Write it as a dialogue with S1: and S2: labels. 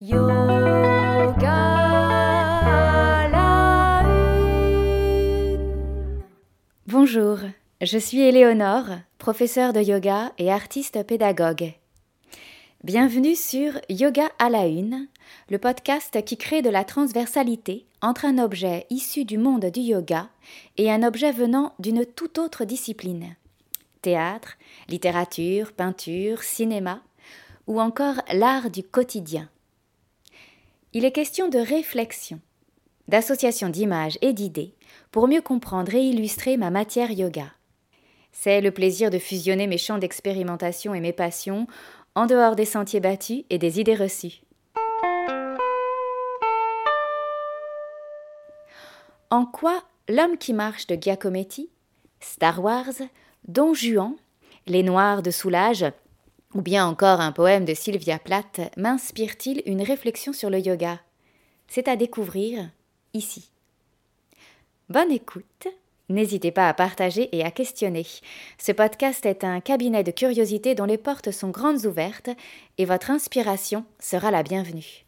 S1: Yoga la Bonjour, je suis Éléonore, professeure de yoga et artiste pédagogue. Bienvenue sur Yoga à la Une, le podcast qui crée de la transversalité entre un objet issu du monde du yoga et un objet venant d'une toute autre discipline. Théâtre, littérature, peinture, cinéma, ou encore l'art du quotidien. Il est question de réflexion, d'association d'images et d'idées pour mieux comprendre et illustrer ma matière yoga. C'est le plaisir de fusionner mes champs d'expérimentation et mes passions en dehors des sentiers battus et des idées reçues. En quoi L'homme qui marche de Giacometti, Star Wars, Don Juan, Les Noirs de Soulage ou bien encore un poème de Sylvia Plath m'inspire-t-il une réflexion sur le yoga? C'est à découvrir ici. Bonne écoute N'hésitez pas à partager et à questionner. Ce podcast est un cabinet de curiosité dont les portes sont grandes ouvertes et votre inspiration sera la bienvenue.